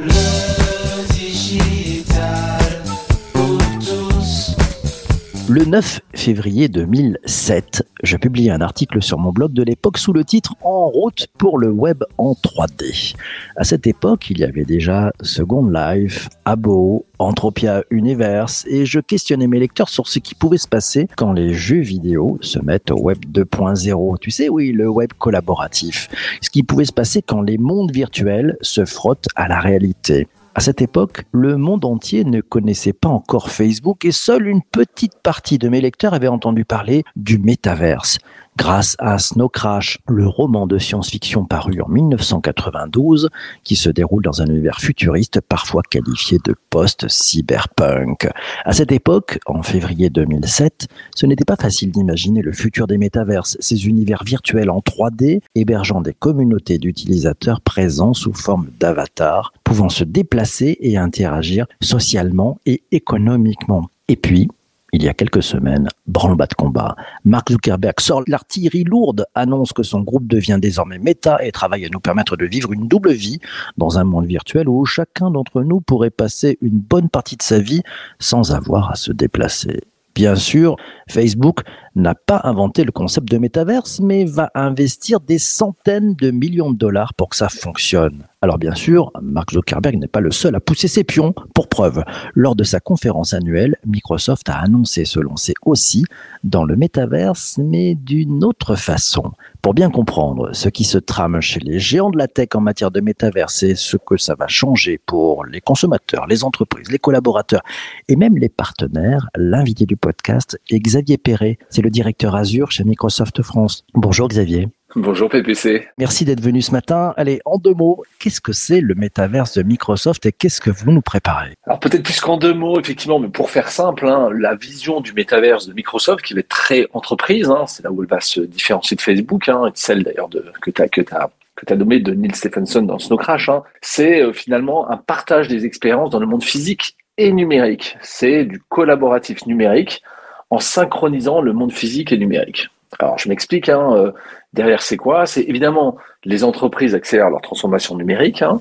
Le is she. Le 9 février 2007, je publie un article sur mon blog de l'époque sous le titre En route pour le web en 3D. À cette époque, il y avait déjà Second Life, Abo, Entropia Universe et je questionnais mes lecteurs sur ce qui pouvait se passer quand les jeux vidéo se mettent au web 2.0. Tu sais, oui, le web collaboratif. Ce qui pouvait se passer quand les mondes virtuels se frottent à la réalité. À cette époque, le monde entier ne connaissait pas encore Facebook et seule une petite partie de mes lecteurs avait entendu parler du métaverse grâce à Snow Crash, le roman de science-fiction paru en 1992 qui se déroule dans un univers futuriste parfois qualifié de post-cyberpunk. À cette époque, en février 2007, ce n'était pas facile d'imaginer le futur des métaverses, ces univers virtuels en 3D hébergeant des communautés d'utilisateurs présents sous forme d'avatars, pouvant se déplacer et interagir socialement et économiquement. Et puis, il y a quelques semaines, branle-bas de combat. Mark Zuckerberg sort l'artillerie lourde, annonce que son groupe devient désormais méta et travaille à nous permettre de vivre une double vie dans un monde virtuel où chacun d'entre nous pourrait passer une bonne partie de sa vie sans avoir à se déplacer. Bien sûr, Facebook n'a pas inventé le concept de métaverse, mais va investir des centaines de millions de dollars pour que ça fonctionne. Alors bien sûr, Mark Zuckerberg n'est pas le seul à pousser ses pions. Pour preuve, lors de sa conférence annuelle, Microsoft a annoncé se lancer aussi dans le métaverse, mais d'une autre façon. Pour bien comprendre ce qui se trame chez les géants de la tech en matière de métaverse et ce que ça va changer pour les consommateurs, les entreprises, les collaborateurs et même les partenaires, l'invité du podcast est Xavier Perret. C'est le directeur Azure chez Microsoft France. Bonjour Xavier. Bonjour PPC. Merci d'être venu ce matin. Allez, en deux mots, qu'est-ce que c'est le métaverse de Microsoft et qu'est-ce que vous nous préparez? Alors peut-être plus qu'en deux mots, effectivement, mais pour faire simple, hein, la vision du métaverse de Microsoft, qui va être très entreprise, hein, c'est là où elle va se différencier de Facebook, hein, et celle d'ailleurs que tu as, que as que tu as nommé de Neil Stephenson dans Snow Crash, hein, c'est euh, finalement un partage des expériences dans le monde physique et numérique. C'est du collaboratif numérique en synchronisant le monde physique et numérique. Alors je m'explique, hein, euh, derrière c'est quoi? C'est évidemment les entreprises accélèrent leur transformation numérique. Hein.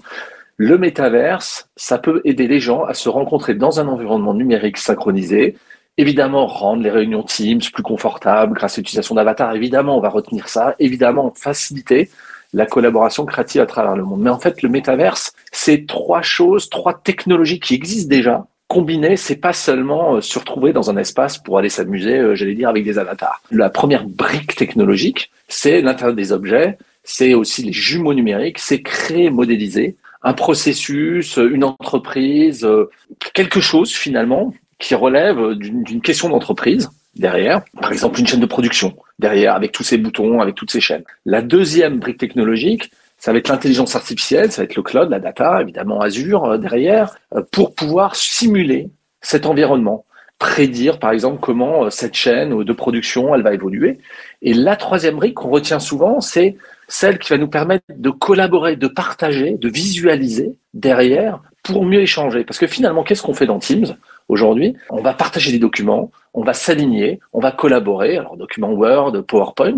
Le métaverse, ça peut aider les gens à se rencontrer dans un environnement numérique synchronisé, évidemment rendre les réunions Teams plus confortables grâce à l'utilisation d'avatars, évidemment on va retenir ça, évidemment faciliter la collaboration créative à travers le monde. Mais en fait, le métaverse, c'est trois choses, trois technologies qui existent déjà, combiner, c'est pas seulement euh, se retrouver dans un espace pour aller s'amuser, euh, j'allais dire, avec des avatars. La première brique technologique, c'est l'intérieur des objets, c'est aussi les jumeaux numériques, c'est créer, modéliser un processus, une entreprise, euh, quelque chose finalement qui relève d'une question d'entreprise derrière, par exemple une chaîne de production derrière avec tous ces boutons, avec toutes ces chaînes. La deuxième brique technologique, ça va être l'intelligence artificielle, ça va être le cloud, la data, évidemment Azure euh, derrière, euh, pour pouvoir simuler cet environnement, prédire par exemple comment euh, cette chaîne de production elle va évoluer. Et la troisième brique qu'on retient souvent, c'est celle qui va nous permettre de collaborer, de partager, de visualiser derrière pour mieux échanger. Parce que finalement, qu'est-ce qu'on fait dans Teams aujourd'hui? On va partager des documents, on va s'aligner, on va collaborer, alors documents Word, PowerPoint,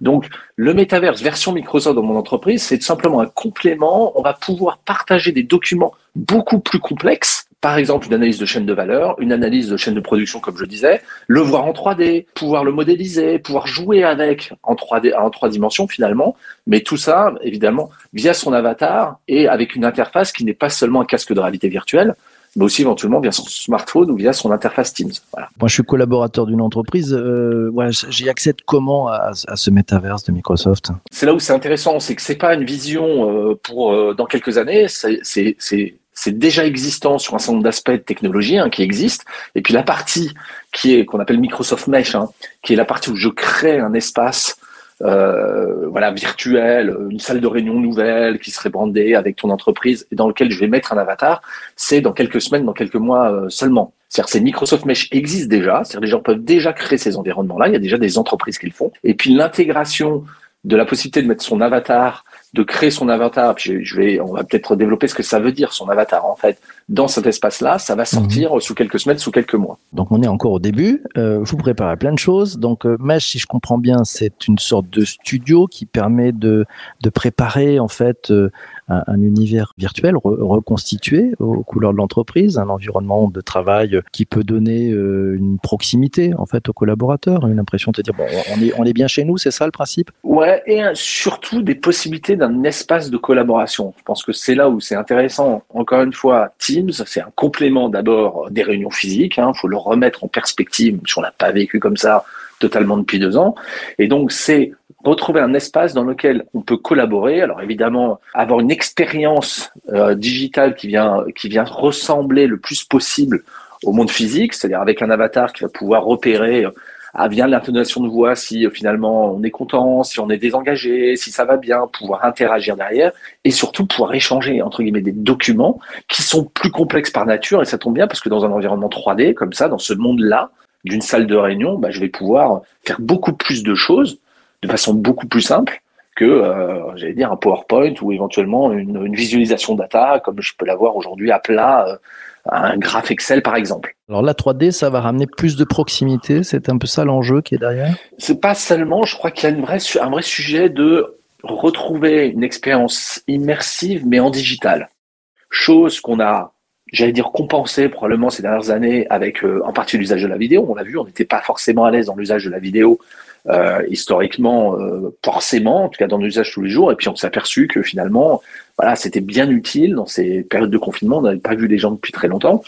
donc, le métaverse version Microsoft dans mon entreprise, c'est simplement un complément. On va pouvoir partager des documents beaucoup plus complexes. Par exemple, une analyse de chaîne de valeur, une analyse de chaîne de production, comme je disais, le voir en 3D, pouvoir le modéliser, pouvoir jouer avec en 3D, en trois dimensions finalement. Mais tout ça, évidemment, via son avatar et avec une interface qui n'est pas seulement un casque de réalité virtuelle, mais aussi éventuellement via son smartphone ou via son interface Teams. Moi, je suis collaborateur d'une entreprise. Euh, J'y accède comment à, ce métaverse de Microsoft? C'est là où c'est intéressant, c'est que c'est pas une vision euh, pour euh, dans quelques années. C'est déjà existant sur un certain nombre d'aspects de technologie hein, qui existent. Et puis la partie qui est qu'on appelle Microsoft Mesh, hein, qui est la partie où je crée un espace voilà, virtuel, une salle de réunion nouvelle qui serait brandée avec ton entreprise et dans lequel je vais mettre un avatar, c'est dans quelques semaines, dans quelques mois euh, seulement. C'est-à-dire que Microsoft Mesh existe déjà, c'est-à-dire les gens peuvent déjà créer ces environnements-là, il y a déjà des entreprises qui le font. Et puis l'intégration de la possibilité de mettre son avatar de créer son avatar. Puis je vais, on va peut-être développer ce que ça veut dire son avatar en fait dans cet espace-là. Ça va sortir mhm. sous quelques semaines, sous quelques mois. Donc on est encore au début. Euh, vous préparez plein de choses. Donc euh, Mesh, si je comprends bien, c'est une sorte de studio qui permet de de préparer en fait euh, un, univers virtuel reconstitué aux couleurs de l'entreprise, un environnement de travail qui peut donner euh, une proximité en fait aux collaborateurs, une impression de dire bon, on est, on est bien chez nous, c'est ça le principe? Ouais, et surtout des possibilités d'un espace de collaboration. Je pense que c'est là où c'est intéressant. Encore une fois, Teams, c'est un complément d'abord des réunions physiques. Il hein, faut le remettre en perspective, si on l'a pas vécu comme ça totalement depuis deux ans. Et donc, c'est retrouver un espace dans lequel on peut collaborer. Alors évidemment, avoir une expérience euh, digitale qui vient, qui vient ressembler le plus possible au monde physique, c'est-à-dire avec un avatar qui va pouvoir repérer euh, à via l'intonation de voix si euh, finalement on est content, si on est désengagé, si ça va bien, pouvoir interagir derrière et surtout pouvoir échanger entre guillemets des documents qui sont plus complexes par nature et ça tombe bien parce que dans un environnement 3D comme ça, dans ce monde-là, d'une salle de réunion, bah, je vais pouvoir faire beaucoup plus de choses de façon beaucoup plus simple que, euh, j'allais dire, un PowerPoint ou éventuellement une, visualisation data comme je peux l'avoir aujourd'hui à plat, euh, un graphe Excel par exemple. Alors la 3D, ça va ramener plus de proximité, c'est un peu ça l'enjeu qui est derrière C'est pas seulement, je crois qu'il y a une vraie, un vrai sujet de retrouver une expérience immersive mais en digital. Chose qu'on a j'allais dire compensé probablement ces dernières années avec euh, en partie l'usage de la vidéo. On l'a vu, on n'était pas forcément à l'aise dans l'usage de la vidéo euh, historiquement, euh, forcément, en tout cas dans l'usage tous les jours. Et puis on s'est aperçu que finalement, voilà, c'était bien utile dans ces périodes de confinement. On n'avait pas vu des gens depuis très longtemps.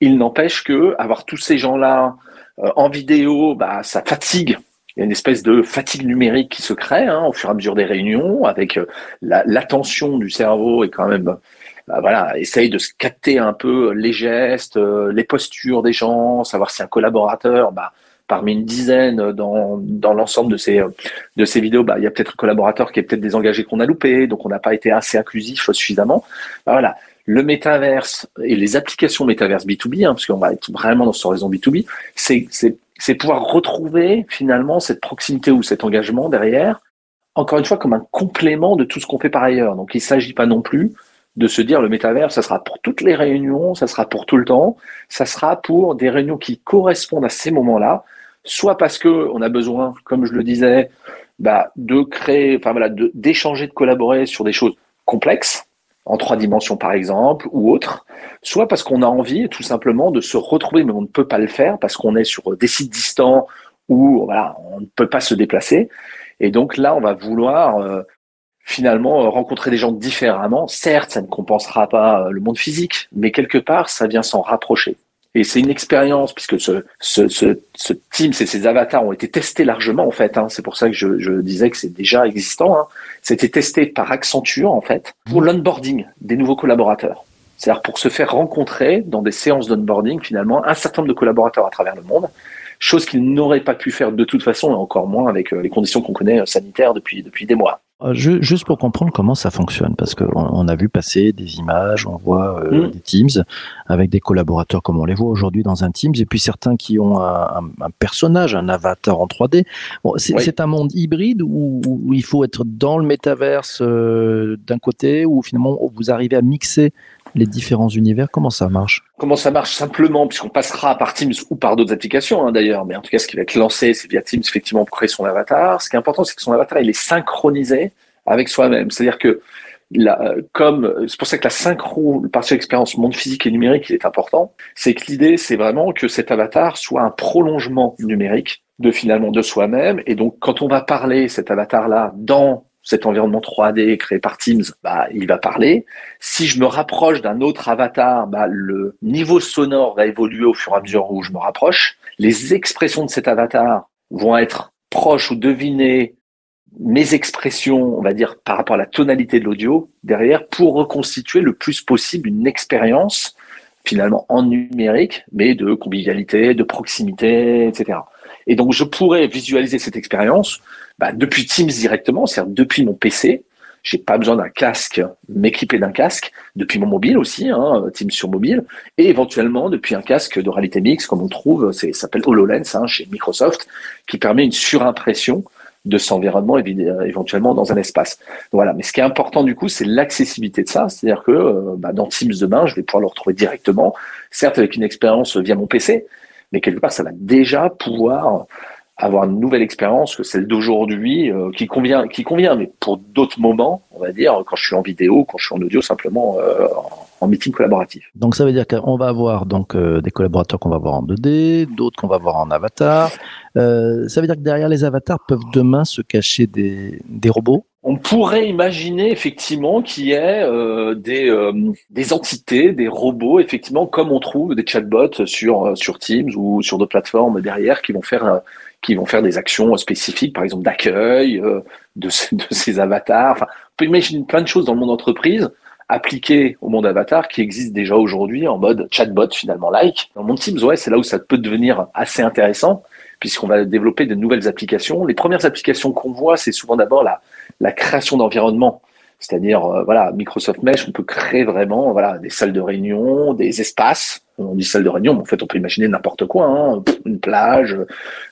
Il n'empêche que avoir tous ces gens-là en vidéo, bah, ça fatigue il y a une espèce de fatigue numérique qui se crée hein, au fur et à mesure des réunions, avec l'attention du cerveau et quand même bah, voilà, essaye de se capter un peu les gestes, euh, les postures des gens, savoir si un collaborateur, bah, parmi une dizaine dans, dans l'ensemble de ces, de ces vidéos, bah, il y a peut-être un collaborateur qui est peut-être désengagé qu'on a loupé, donc on n'a pas été assez inclusif suffisamment. Bah, voilà, le métaverse et les applications métaverse B2B, hein, parce qu'on va être vraiment dans ce horizon B2B, c'est, c'est, c'est pouvoir retrouver finalement cette proximité ou cet engagement derrière, encore une fois, comme un complément de tout ce qu'on fait par ailleurs. Donc il ne s'agit pas non plus de se dire le métavers, ça sera pour toutes les réunions, ça sera pour tout le temps, ça sera pour des réunions qui correspondent à ces moments-là, soit parce que on a besoin, comme je le disais, bah, de créer, enfin voilà, d'échanger, de, collaborer sur des choses complexes, en trois dimensions par exemple, ou autres, soit parce qu'on a envie tout simplement de se retrouver, mais on ne peut pas le faire parce qu'on est sur des sites distants où on ne peut pas se déplacer. Et donc là, on va vouloir euh, finalement euh, rencontrer des gens différemment. Certes, ça ne compensera pas euh, le monde physique, mais quelque part, ça vient s'en rapprocher. Et c'est une expérience, puisque ce, ce, ce, ce Teams et ces avatars ont été testés largement, en fait. Hein. C'est pour ça que je, je disais que c'est déjà existant. Hein. C'était testé par Accenture, en fait, pour mmh. l'onboarding des nouveaux collaborateurs. C'est-à-dire pour se faire rencontrer dans des séances d'onboarding, finalement, un certain nombre de collaborateurs à travers le monde, chose qu'ils n'auraient pas pu faire de toute façon, et encore moins avec euh, les conditions qu'on connaît sanitaires depuis, depuis des mois. Euh, juste pour comprendre comment ça fonctionne, parce qu'on on a vu passer des images, on voit euh, mm. des Teams avec des collaborateurs comme on les voit aujourd'hui dans un Teams, et puis certains qui ont un, personnage, un avatar en 3D. Bon, c'est un monde hybride où, il faut être dans le métaverse euh, d'un côté, où finalement vous arrivez à mixer les différents univers Comment ça marche? Comment ça marche simplement, puisqu'on passera par Teams ou par d'autres applications hein, d'ailleurs, mais en tout cas ce qui va être lancé, c'est via Teams effectivement pour créer son avatar. Ce qui est important, c'est que son avatar il est synchronisé avec soi-même. C'est-à-dire que comme c'est pour ça que la synchro, le partie expérience monde physique et numérique, il est important. C'est que l'idée, c'est vraiment que cet avatar soit un prolongement numérique de finalement de soi-même. Et donc, quand on va parler cet avatar-là dans cet environnement 3D créé par Teams, bah, il va parler. Si je me rapproche d'un autre avatar, bah, le niveau sonore va évoluer au fur et à mesure où je me rapproche. Les expressions de cet avatar vont être proches ou devinées mes expressions, on va dire, par rapport à la tonalité de l'audio derrière pour reconstituer le plus possible une expérience finalement en numérique, mais de convivialité, de proximité, etc. Et donc, je pourrais visualiser cette expérience bah, depuis Teams directement, c'est-à-dire depuis mon PC. J'ai pas besoin d'un casque, m'équiper d'un casque, depuis mon mobile aussi, hein, Teams sur mobile, et éventuellement depuis un casque de réalité mixte, comme on trouve, ça s'appelle HoloLens hein, chez Microsoft, qui permet une surimpression de cet environnement éventuellement dans un espace. Voilà. Mais ce qui est important du coup, c'est l'accessibilité de ça. C'est-à-dire que euh, bah, dans Teams demain, je vais pouvoir le retrouver directement, certes avec une expérience via mon PC, mais quelque part, ça va déjà pouvoir avoir une nouvelle expérience que celle d'aujourd'hui euh, qui convient, qui convient, mais pour d'autres moments, on va dire, quand je suis en vidéo, quand je suis en audio, simplement euh, en meeting collaboratif. Donc ça veut dire qu'on va avoir donc euh, des collaborateurs qu'on va voir en 2D, d'autres qu'on va voir en avatar. ça veut dire que derrière les avatars peuvent demain se cacher des, des robots? On pourrait imaginer effectivement qu'il y ait euh, des, euh, des entités, des robots, effectivement, comme on trouve des chatbots sur, euh, sur Teams ou sur d'autres plateformes derrière qui vont faire qui vont faire des actions spécifiques, par exemple d'accueil de, de, ces avatars. Enfin, on peut imaginer plein de choses dans le monde entreprise appliquées au monde avatar qui existent déjà aujourd'hui en mode chatbot finalement like. Dans le monde Teams, ouais, c'est là où ça peut devenir assez intéressant puisqu'on va développer de nouvelles applications. Les premières applications qu'on voit, c'est souvent d'abord la, la création d'environnement. C'est-à-dire, euh, voilà, Microsoft Mesh, on peut créer vraiment, voilà, des salles de réunion, des espaces. On dit salle de réunion, mais en fait, on peut imaginer n'importe quoi, hein, une plage,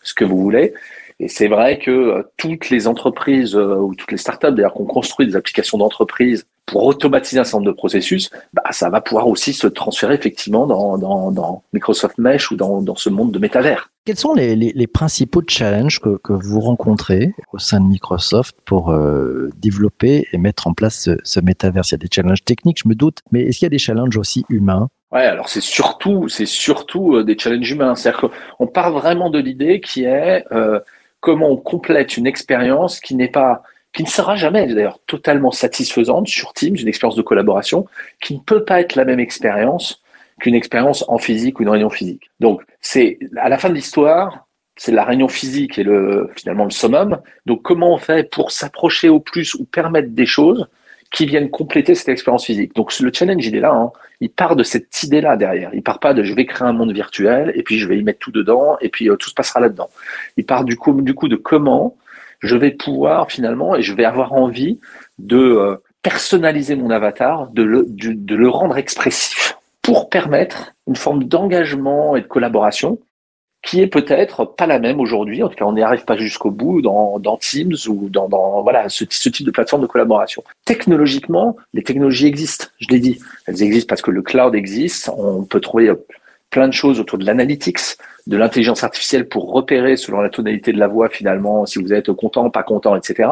ce que vous voulez. Et c'est vrai que euh, toutes les entreprises euh, ou toutes les startups, d'ailleurs, qui ont construit des applications d'entreprise pour automatiser un certain nombre de processus, bah, ça va pouvoir aussi se transférer effectivement dans, dans, dans Microsoft Mesh ou dans, dans ce monde de métavers. Quels sont les, principaux challenges que, vous rencontrez au sein de Microsoft pour euh, développer et mettre en place ce, ce métavers Il y a des challenges techniques, je me doute, mais est-ce qu'il y a des challenges aussi humains? Ouais, alors c'est surtout, c'est surtout des challenges humains. C'est-à-dire qu'on part vraiment de l'idée qui est euh, comment on complète une expérience qui n'est pas qui ne sera jamais d'ailleurs totalement satisfaisante sur Teams, une expérience de collaboration, qui ne peut pas être la même expérience qu'une expérience en physique ou une réunion physique. Donc, c'est à la fin de l'histoire, c'est la réunion physique et le finalement le summum. Donc, comment on fait pour s'approcher au plus ou permettre des choses qui viennent compléter cette expérience physique? Donc, le challenge, il est là. Hein. Il part de cette idée-là derrière. Il part pas de je vais créer un monde virtuel et puis je vais y mettre tout dedans et puis euh, tout se passera là-dedans. Il part du coup, du coup de comment je vais pouvoir finalement, et je vais avoir envie de euh, personnaliser mon avatar, de le, de, le rendre expressif pour permettre une forme d'engagement et de collaboration qui est peut-être pas la même aujourd'hui. En tout cas, on n'y arrive pas jusqu'au bout dans, Teams ou dans, voilà ce, type de plateforme de collaboration. Technologiquement, les technologies existent. Je l'ai dit, elles existent parce que le cloud existe. On peut trouver plein de choses autour de l'analytics, de l'intelligence artificielle pour repérer selon la tonalité de la voix finalement si vous êtes content, pas content, etc.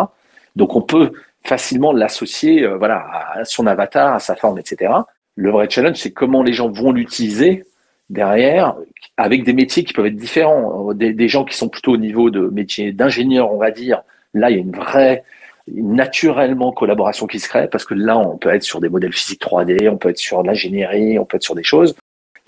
Donc on peut facilement l'associer euh, voilà à son avatar, à sa forme, etc. Le vrai challenge, c'est comment les gens vont l'utiliser derrière avec des métiers qui peuvent être différents. Des, gens qui sont plutôt au niveau de métiers d'ingénieur, on va dire. Là, il y a une vraie naturellement collaboration qui se crée parce que là, on peut être sur des modèles physiques 3D, on peut être sur l'ingénierie, on peut être sur des choses.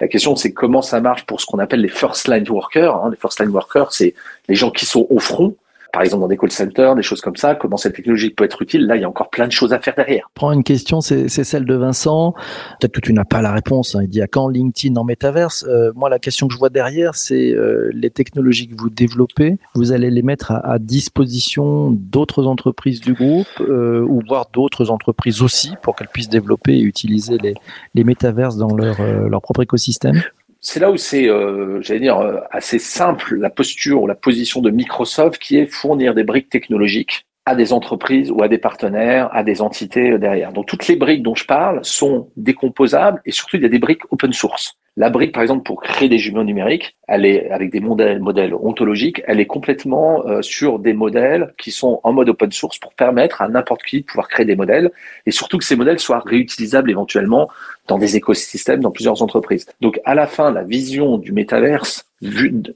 La question, c'est comment ça marche pour ce qu'on appelle les first line workers. Hein. Les first line workers, c'est les gens qui sont au front, par exemple dans des call centers, des choses comme ça, comment cette technologie peut être utile. Là, il y a encore plein de choses à faire derrière. Prends une question, c'est celle de Vincent. Peut-être que tu n'as pas la réponse. Hein. Il dit à quand LinkedIn en métaverse? Euh, Moi, la question que je vois derrière, c'est euh, les technologies que vous développez. Vous allez les mettre à, disposition d'autres entreprises du groupe euh, ou voire d'autres entreprises aussi pour qu'elles puissent développer et utiliser les, les métaverses dans leur, leur propre écosystème? C'est là où c'est, euh, j'allais dire, euh, assez simple la posture ou la position de Microsoft qui est fournir des briques technologiques à des entreprises ou à des partenaires, à des entités derrière. Donc toutes les briques dont je parle sont décomposables et surtout il y a des briques open source. La brique, par exemple, pour créer des jumeaux numériques, elle est avec des modèles, ontologiques, elle est complètement euh, sur des modèles qui sont en mode open source pour permettre à n'importe qui de pouvoir créer des modèles et surtout que ces modèles soient réutilisables éventuellement dans des écosystèmes, dans plusieurs entreprises. Donc, à la fin, la vision du métaverse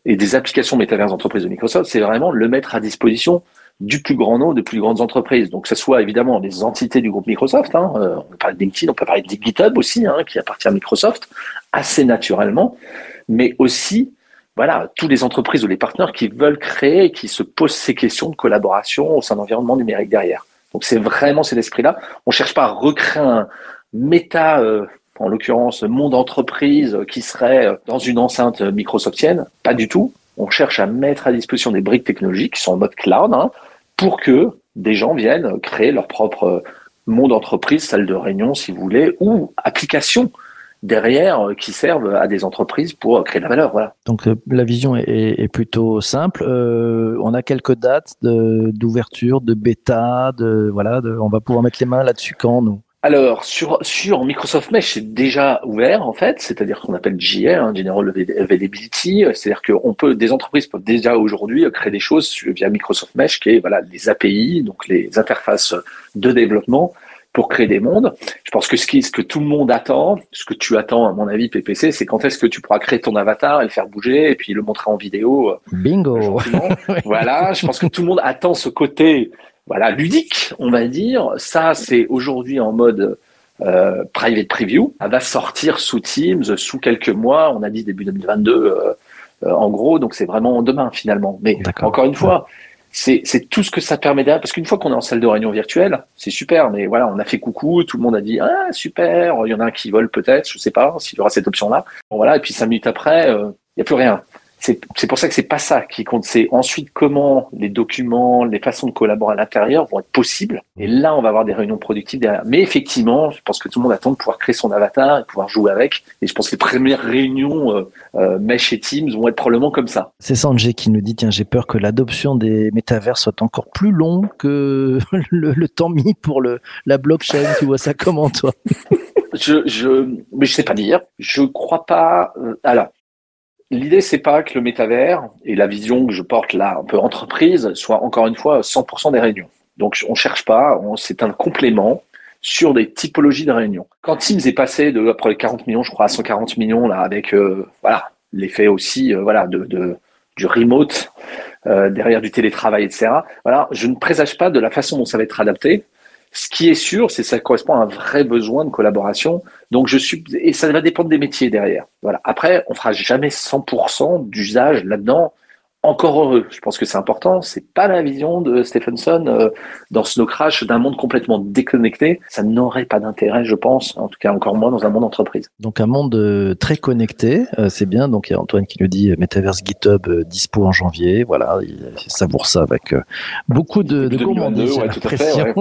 et des applications métaverse d'entreprise de Microsoft, c'est vraiment le mettre à disposition du plus grand nombre, de plus grandes entreprises. Donc, ce soit évidemment les entités du groupe Microsoft, hein, euh, on peut parler de LinkedIn, on peut parler de GitHub aussi, hein, qui appartient à Microsoft, assez naturellement, mais aussi voilà, tous les entreprises ou les partenaires qui veulent créer, qui se posent ces questions de collaboration au sein d'environnement numérique derrière. Donc c'est vraiment cet esprit-là. On cherche pas à recréer un méta, euh, en l'occurrence monde entreprise, qui serait dans une enceinte microsoftienne. Pas du tout. On cherche à mettre à disposition des briques technologiques qui sont en mode cloud hein, pour que des gens viennent créer leur propre monde entreprise, salle de réunion si vous voulez, ou application derrière euh, qui servent à des entreprises pour créer de la valeur. Voilà. Donc euh, la vision est, plutôt simple. Euh, on a quelques dates d'ouverture, de, bêta, de voilà, on va pouvoir mettre les mains là-dessus quand nous? Alors, sur, sur Microsoft Mesh, c'est déjà ouvert, en fait, c'est-à-dire qu'on appelle GA, hein, General Availability, c'est-à-dire qu'on peut, des entreprises peuvent déjà aujourd'hui créer des choses via Microsoft Mesh, qui est, voilà, les API, donc les interfaces de développement, pour créer des mondes. Je pense que ce, qui, ce que tout le monde attend, ce que tu attends, à mon avis, PPC, c'est quand est-ce que tu pourras créer ton avatar et le faire bouger et puis le montrer en vidéo. Euh, Bingo! voilà, je pense que tout le monde attend ce côté voilà, ludique, on va dire. Ça, c'est aujourd'hui en mode euh, private preview. Elle va sortir sous Teams sous quelques mois. On a dit début 2022, euh, euh, en gros. Donc c'est vraiment demain finalement. Mais encore une fois, c'est tout ce que ça permet derrière. Parce qu'une fois qu'on est en salle de réunion virtuelle, c'est super. Mais voilà, on a fait coucou, tout le monde a dit ah super. Il y en a un qui vole peut-être, je sais pas s'il y aura cette option-là. Bon, voilà. Et puis cinq minutes après, il n'y a plus rien c'est pour ça que c'est pas ça qui compte. C'est ensuite comment les documents, les façons de collaborer à l'intérieur vont être possibles. Et là, on va avoir des réunions productives derrière. Mais effectivement, je pense que tout le monde attend de pouvoir créer son avatar et pouvoir jouer avec. Et je pense que les premières réunions euh, euh Mesh et Teams vont être probablement comme ça. C'est Sanjay qui nous dit tiens, j'ai peur que l'adoption des métavers soit encore plus long que le, temps mis pour le, la blockchain. tu vois ça comment toi? Je, je, mais je sais pas dire. Je crois pas. Euh, alors, L'idée, c'est pas que le métavers et la vision que je porte là, un peu entreprise, soit encore une fois 100% des réunions. Donc, on cherche pas, c'est un complément sur des typologies de réunions. Quand Teams est passé de après les 40 millions, je crois, à 140 millions là, avec euh, voilà l'effet aussi euh, voilà du remote euh, derrière du télétravail, etc. Voilà, je ne présage pas de la façon dont ça va être adapté. Ce qui est sûr, c'est que ça correspond à un vrai besoin de collaboration. Donc je suis et ça va dépendre des métiers derrière. Voilà. Après, on fera jamais 100% d'usage là-dedans encore heureux. Je pense que c'est important. C'est pas la vision de Stephenson euh, dans Snow Crash d'un monde complètement déconnecté. Ça n'aurait pas d'intérêt, je pense, en tout cas encore moins dans un monde entreprise. Donc un monde euh, très connecté, euh, c'est bien. Donc il y a Antoine qui nous dit Metaverse GitHub dispo en janvier. Voilà, il savoure ça avec beaucoup de, de 2022, ouais, tout à fait,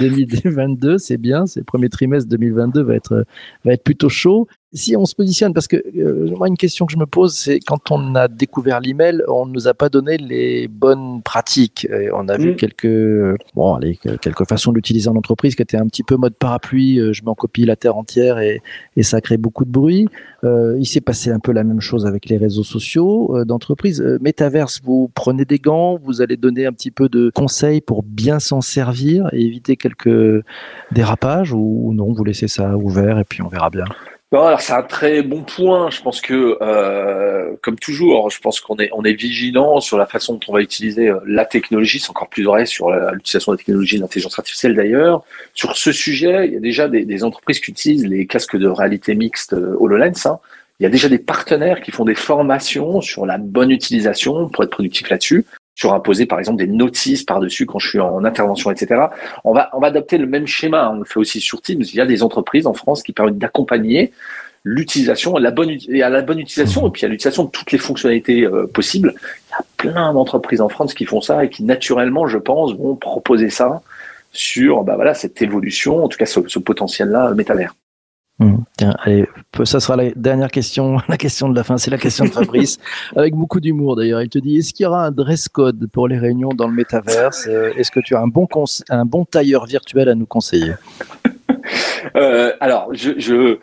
2022, c'est bien. C'est le premier trimestre 2022 va être va être plutôt chaud si on se positionne, parce que euh, moi une question que je me pose, c'est quand on a découvert l'email, on ne nous a pas donné les bonnes pratiques. Et on a vu mm. quelques bon, allez, quelques façons d'utiliser en entreprise qui étaient un petit peu mode parapluie. Euh, je m'en copie la terre entière et, et ça crée beaucoup de bruit. Euh, il s'est passé un peu la même chose avec les réseaux sociaux euh, d'entreprise. Euh, Metaverse, vous prenez des gants, vous allez donner un petit peu de conseils pour bien s'en servir et éviter quelques dérapages ou non, vous laissez ça ouvert et puis on verra bien. Non, alors c'est un très bon point. Je pense que, euh, comme toujours, je pense qu'on est on est vigilant sur la façon dont on va utiliser euh, la technologie. C'est encore plus vrai sur l'utilisation de la technologie d'intelligence artificielle d'ailleurs. Sur ce sujet, il y a déjà des, des, entreprises qui utilisent les casques de réalité mixte euh, HoloLens. Hein. Il y a déjà des partenaires qui font des formations sur la bonne utilisation pour être productif là-dessus sur imposer par exemple des notices par-dessus quand je suis en intervention, etc. On va, on va adopter le même schéma. On le fait aussi sur Teams. Il y a des entreprises en France qui permettent d'accompagner l'utilisation, la bonne, et à la bonne utilisation et puis à l'utilisation de toutes les fonctionnalités euh, possibles. Il y a plein d'entreprises en France qui font ça et qui naturellement, je pense, vont proposer ça sur bah voilà cette évolution, en tout cas ce, ce potentiel-là métavers. Mmh. Tiens, allez, ça sera la dernière question, la question de la fin, c'est la question de Fabrice, avec beaucoup d'humour d'ailleurs. Il te dit, est-ce qu'il y aura un dress code pour les réunions dans le métaverse? Euh, Est-ce que tu as un bon, un bon tailleur virtuel à nous conseiller? Euh, Alors, je, je,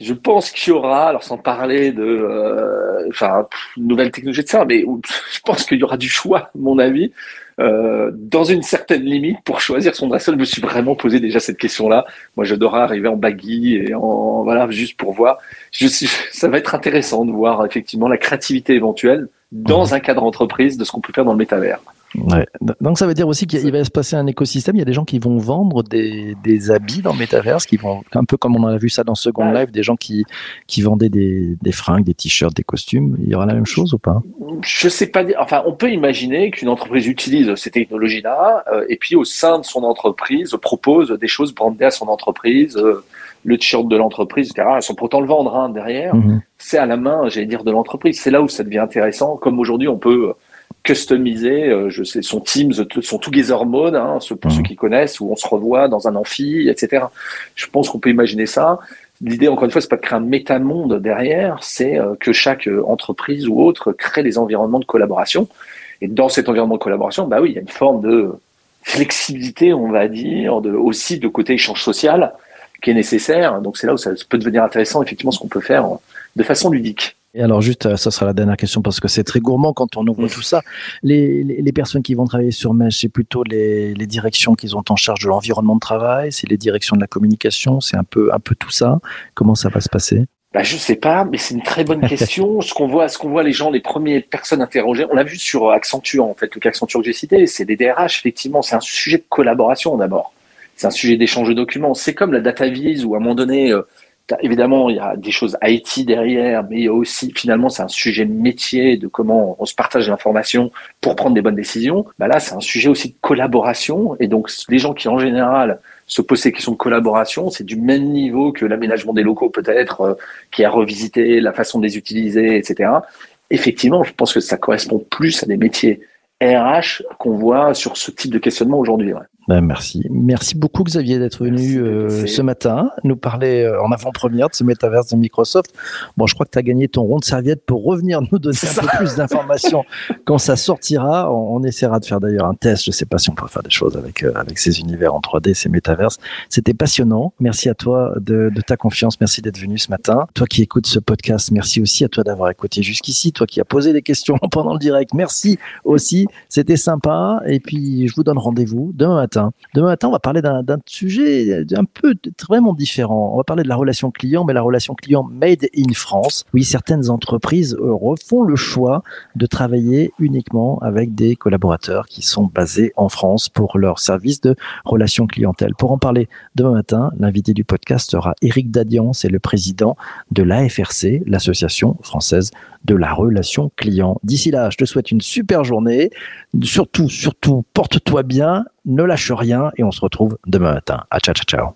je pense qu'il y aura, alors sans parler de euh, enfin, nouvelles technologies de ça, mais je pense qu'il y aura du choix, à mon avis. Euh, dans une certaine limite pour choisir son dressel. Je me suis vraiment posé déjà cette question-là. Moi, j'adorerais arriver en baggy et en voilà juste pour voir. Je suis, ça va être intéressant de voir effectivement la créativité éventuelle dans un cadre entreprise de ce qu'on peut faire dans le métavers. Ouais. Donc ça veut dire aussi qu'il va se passer un écosystème. Il y a des gens qui vont vendre des, des habits dans Metaverse, qui vont un peu comme on a vu ça dans Second Life, des gens qui qui vendaient des, des fringues, des t-shirts, des costumes. Il y aura la même chose ou pas? Je sais pas. Enfin, on peut imaginer qu'une entreprise utilise ces technologies-là euh, et puis au sein de son entreprise propose des choses brandées à son entreprise. Euh, le t-shirt de l'entreprise, etc. Elles sont pourtant le vendre hein, derrière. Mhm. C'est à la main, j'allais dire, de l'entreprise. C'est là où ça devient intéressant. Comme aujourd'hui, on peut customisé. Euh, je sais, son Teams, son Together Mode, hein, pour ceux mhm. qui connaissent, où on se revoit dans un amphi, etc. Je pense qu'on peut imaginer ça. L'idée, encore une fois, c'est pas de créer un métamonde derrière, c'est euh, que chaque euh, entreprise ou autre crée des environnements de collaboration. Et dans cet environnement de collaboration, bah oui, il y a une forme de flexibilité, on va dire, de, aussi de côté échange social qui est nécessaire. Donc c'est là où ça peut devenir intéressant, effectivement, ce qu'on peut faire de façon ludique. Et alors juste, euh, ça sera la dernière question parce que c'est très gourmand quand on ouvre tout ça. Les, les, personnes qui vont travailler sur Mesh, c'est plutôt les, les directions qui ont en charge de l'environnement de travail, c'est les directions de la communication, c'est un peu, un peu tout ça. Comment ça va se passer? Bah, je sais pas, mais c'est une très bonne question. ce qu'on voit, ce qu'on voit les gens, les premières personnes interrogées, on l'a vu sur Accenture, en fait, le cas Accenture que j'ai cité, c'est des DRH, effectivement, c'est un sujet de collaboration d'abord. C'est un sujet d'échange de documents. C'est comme la data vise où à un moment donné, euh, évidemment, il y a des choses IT derrière, mais il y a aussi, finalement, c'est un sujet métier de comment on se partage l'information pour prendre des bonnes décisions. Bah là, c'est un sujet aussi de collaboration. Et donc, les gens qui, en général, se posent ces questions de collaboration, c'est du même niveau que l'aménagement des locaux, peut-être, euh, qui a revisité la façon de les utiliser, etc. Effectivement, je pense que ça correspond plus à des métiers RH qu'on voit sur ce type de questionnement aujourd'hui. Ben merci. Merci beaucoup Xavier d'être venu euh, ce matin nous parler euh, en avant-première de ce métaverse de Microsoft. Bon, je crois que tu as gagné ton rond de serviette pour revenir nous donner un peu plus d'informations quand ça sortira. On, essaiera de faire d'ailleurs un test. Je sais pas si on peut faire des choses avec euh, avec ces univers en 3D, ces métaverses. C'était passionnant. Merci à toi de, de ta confiance. Merci d'être venu ce matin. Toi qui écoutes ce podcast, merci aussi à toi d'avoir écouté jusqu'ici. Toi qui as posé des questions pendant le direct, merci aussi. C'était sympa. Et puis, je vous donne rendez-vous demain matin Demain matin, on va parler d'un sujet un peu vraiment différent. On va parler de la relation client, mais la relation client made in France. Oui, certaines entreprises euh, refont le choix de travailler uniquement avec des collaborateurs qui sont basés en France pour leur service de relation clientèle. Pour en parler demain matin, l'invité du podcast sera Éric Dadian, c'est le président de l'AFRC, l'Association française de la relation client. D'ici là, je te souhaite une super journée. Surtout, surtout, porte-toi bien, ne lâche rien et on se retrouve demain matin. À ciao, ciao, ciao.